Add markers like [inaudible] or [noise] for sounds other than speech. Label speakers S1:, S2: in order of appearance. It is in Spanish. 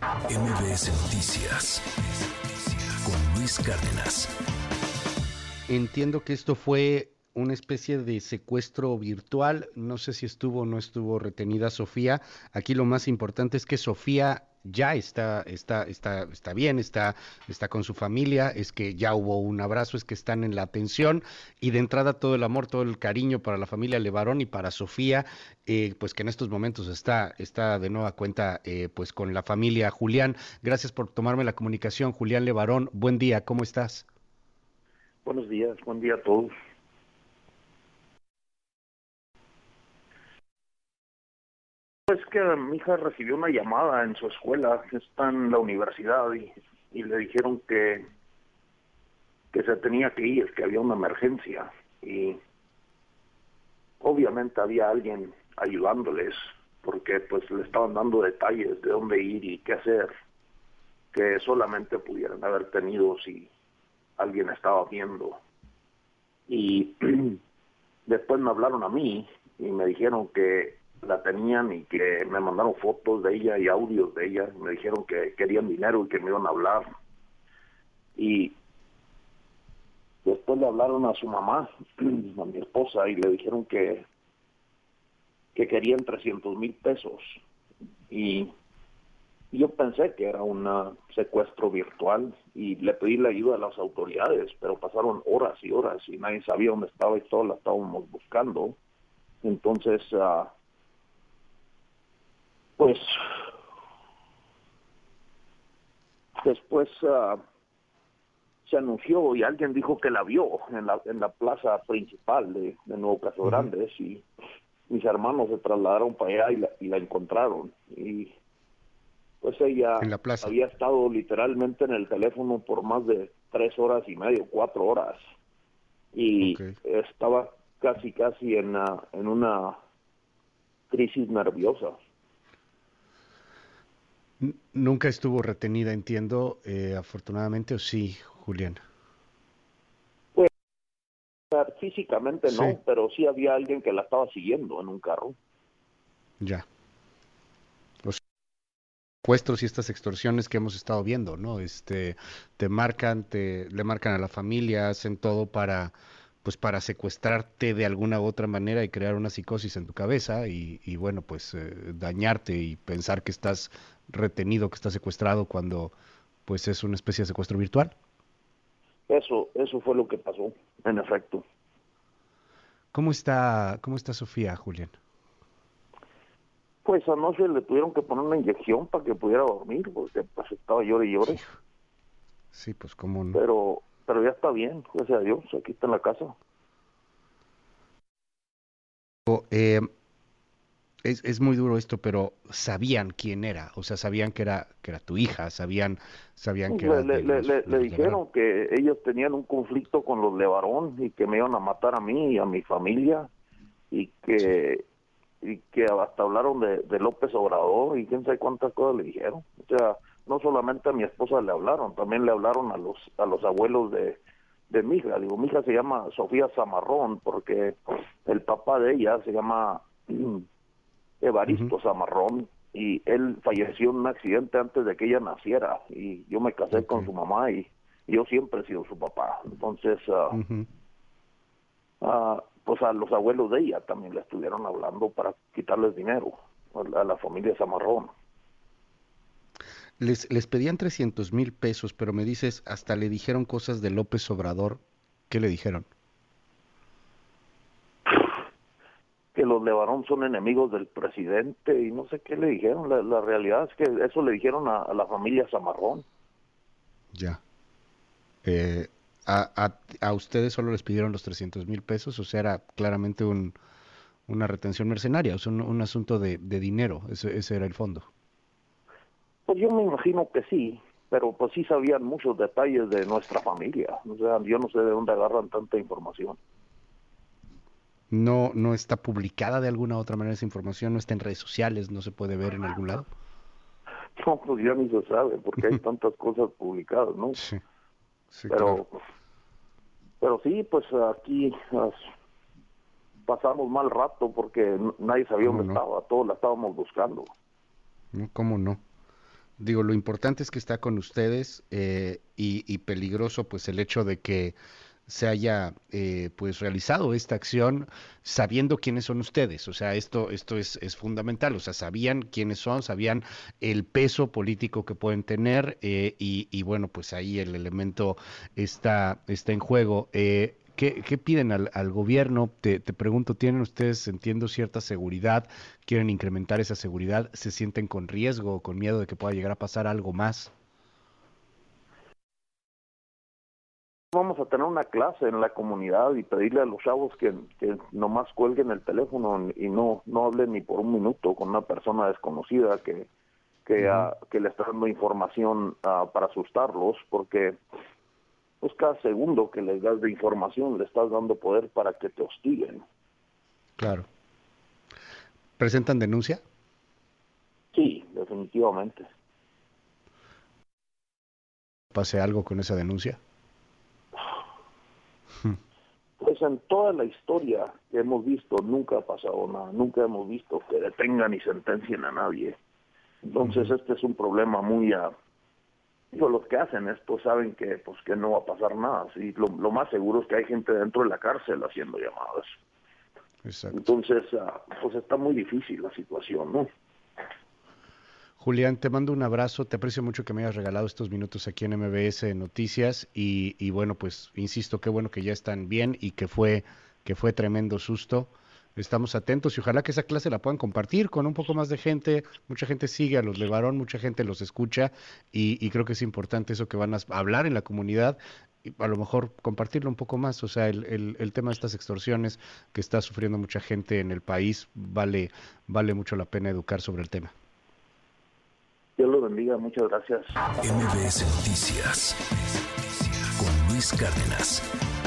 S1: MBS Noticias con Luis Cárdenas.
S2: Entiendo que esto fue una especie de secuestro virtual. No sé si estuvo o no estuvo retenida Sofía. Aquí lo más importante es que Sofía ya está, está, está, está bien, está, está con su familia, es que ya hubo un abrazo, es que están en la atención y de entrada todo el amor, todo el cariño para la familia Levarón y para Sofía, eh, pues que en estos momentos está, está de nueva cuenta eh, pues con la familia. Julián, gracias por tomarme la comunicación. Julián Levarón, buen día, ¿cómo estás?
S3: Buenos días, buen día a todos. Es que mi hija recibió una llamada en su escuela, está en la universidad, y, le dijeron que, que se tenía que ir, que había una emergencia. Y obviamente había alguien ayudándoles, porque pues le estaban dando detalles de dónde ir y qué hacer, que solamente pudieran haber tenido si alguien estaba viendo. Y [clears throat] después me hablaron a mí y me dijeron que la tenían y que me mandaron fotos de ella y audios de ella. Me dijeron que querían dinero y que me iban a hablar. Y después le hablaron a su mamá, [clears throat] a mi esposa, y le dijeron que, que querían 300 mil pesos. Y yo pensé que era un secuestro virtual y le pedí la ayuda a las autoridades, pero pasaron horas y horas y nadie sabía dónde estaba y todo la estábamos buscando. Entonces, uh, pues después uh, se anunció y alguien dijo que la vio en la, en la plaza principal de, de Nuevo Caso Grandes y mis hermanos se trasladaron para allá y la, y la encontraron. Y pues ella
S2: En la plaza.
S3: había estado literalmente en el teléfono por más de tres horas y medio, cuatro horas. Y estaba casi casi en, ah, en una crisis nerviosa.
S2: Nunca estuvo retenida, entiendo, eh, afortunadamente, o sí, Julián.
S3: O sea, Físicamente no,
S2: Sí.
S3: pero sí había alguien que la estaba siguiendo en un carro.
S2: Ya. Los secuestros y estas extorsiones que hemos estado viendo, ¿no? Este, te marcan, te, le marcan a la familia, hacen todo para, pues para secuestrarte de alguna u otra manera y crear una psicosis en tu cabeza y, y bueno, pues eh, dañarte y pensar que estás retenido, que estás secuestrado cuando, pues es una especie de secuestro virtual.
S3: Eso, eso fue lo que pasó, en efecto.
S2: ¿Cómo está, cómo está Sofía, Julián?
S3: Pues anoche le tuvieron que poner una inyección para que pudiera dormir, porque pues estaba llore y llore.
S2: Sí, pues cómo no.
S3: Pero, pero ya está bien, gracias a Dios, aquí está en la casa.
S2: Eh, es, es muy duro esto, pero sabían quién era, o sea, sabían que era que era tu hija, sabían sabían que
S3: Le,
S2: era
S3: le-
S2: los-
S3: le- dijeron
S2: Levarón.
S3: que ellos tenían un conflicto con los Levarón y que me iban a matar a mí y a mi familia y que y que hasta hablaron de, de López Obrador y quién sabe cuántas cosas le dijeron. O sea, no solamente a mi esposa le hablaron, también le hablaron a los a los abuelos de, de mi hija. Digo, mi hija se llama Sofía Zamarrón porque el papá de ella se llama [clears throat] Evaristo Zamarrón y él falleció en un accidente antes de que ella naciera y yo me casé con su mamá y yo siempre he sido su papá. Entonces, ah, ah, pues a los abuelos de ella también le estuvieron hablando para quitarles dinero a la, a la familia Zamarrón.
S2: Les, les pedían 300 mil pesos, pero me dices, hasta le dijeron cosas de López Obrador. ¿Qué le dijeron?
S3: Que los Levarón son enemigos del presidente y no sé qué le dijeron. La, la realidad es que eso le dijeron a, a la familia Zamarrón.
S2: Ya. Eh, a, a, a ustedes solo les pidieron los 300 mil pesos, o sea, era claramente un, una retención mercenaria, o sea, un, un asunto de, de dinero, ese, ese era el fondo.
S3: Pues yo me imagino que sí, pero pues sí sabían muchos detalles de nuestra familia. O sea, yo no sé de dónde agarran tanta información.
S2: No, no está publicada de alguna otra manera esa información, no está en redes sociales, no se puede ver en algún lado. [laughs]
S3: No, pues ya ni se sabe porque hay tantas [laughs] cosas publicadas, ¿no?
S2: Sí, sí,
S3: pero,
S2: claro.
S3: pero sí, pues aquí as- pasamos mal rato porque nadie sabía
S2: ¿Cómo
S3: dónde
S2: no?
S3: estaba, todos la estábamos buscando.
S2: ¿Cómo no? Digo, lo importante es que está con ustedes eh, y, peligroso pues el hecho de que se haya eh, pues realizado esta acción sabiendo quiénes son ustedes. O sea, esto, esto es, es fundamental. O sea, sabían quiénes son, sabían el peso político que pueden tener eh, y, y, bueno, pues ahí el elemento está, está en juego. Eh, ¿Qué, piden al, gobierno? Te, pregunto, ¿tienen ustedes, entiendo, cierta seguridad? ¿Quieren incrementar esa seguridad? ¿Se sienten con riesgo o con miedo de que pueda llegar a pasar algo más?
S3: Vamos a tener una clase en la comunidad y pedirle a los chavos que, que nomás cuelguen el teléfono y no, no hablen ni por un minuto con una persona desconocida que, que, ah, que le está dando información ah, para asustarlos, porque pues cada segundo que les das de información le estás dando poder para que te hostiguen.
S2: Claro. ¿Presentan denuncia?
S3: Sí, definitivamente.
S2: ¿Pase algo con esa denuncia? [sighs]
S3: Pues en toda la historia que hemos visto nunca ha pasado nada, nunca hemos visto que detengan y sentencien a nadie. Entonces este es un problema muy los que hacen esto saben que pues que no va a pasar nada. ¿sí? Lo, más seguro es que hay gente dentro de la cárcel haciendo llamadas. Entonces, ah, pues está muy difícil la situación, ¿no?
S2: Julián, te mando un abrazo, te aprecio mucho que me hayas regalado estos minutos aquí en MBS Noticias y, y bueno, pues insisto, qué bueno que ya están bien y que fue, que fue tremendo susto estamos atentos y ojalá que esa clase la puedan compartir con un poco más de gente. Mucha gente sigue a los Levarón, mucha gente los escucha y, creo que es importante eso que van a hablar en la comunidad y a lo mejor compartirlo un poco más. O sea, el, el, tema de estas extorsiones que está sufriendo mucha gente en el país, vale, vale mucho la pena educar sobre el tema.
S3: Dios lo bendiga, muchas gracias.
S1: MBS Noticias con Luis Cárdenas.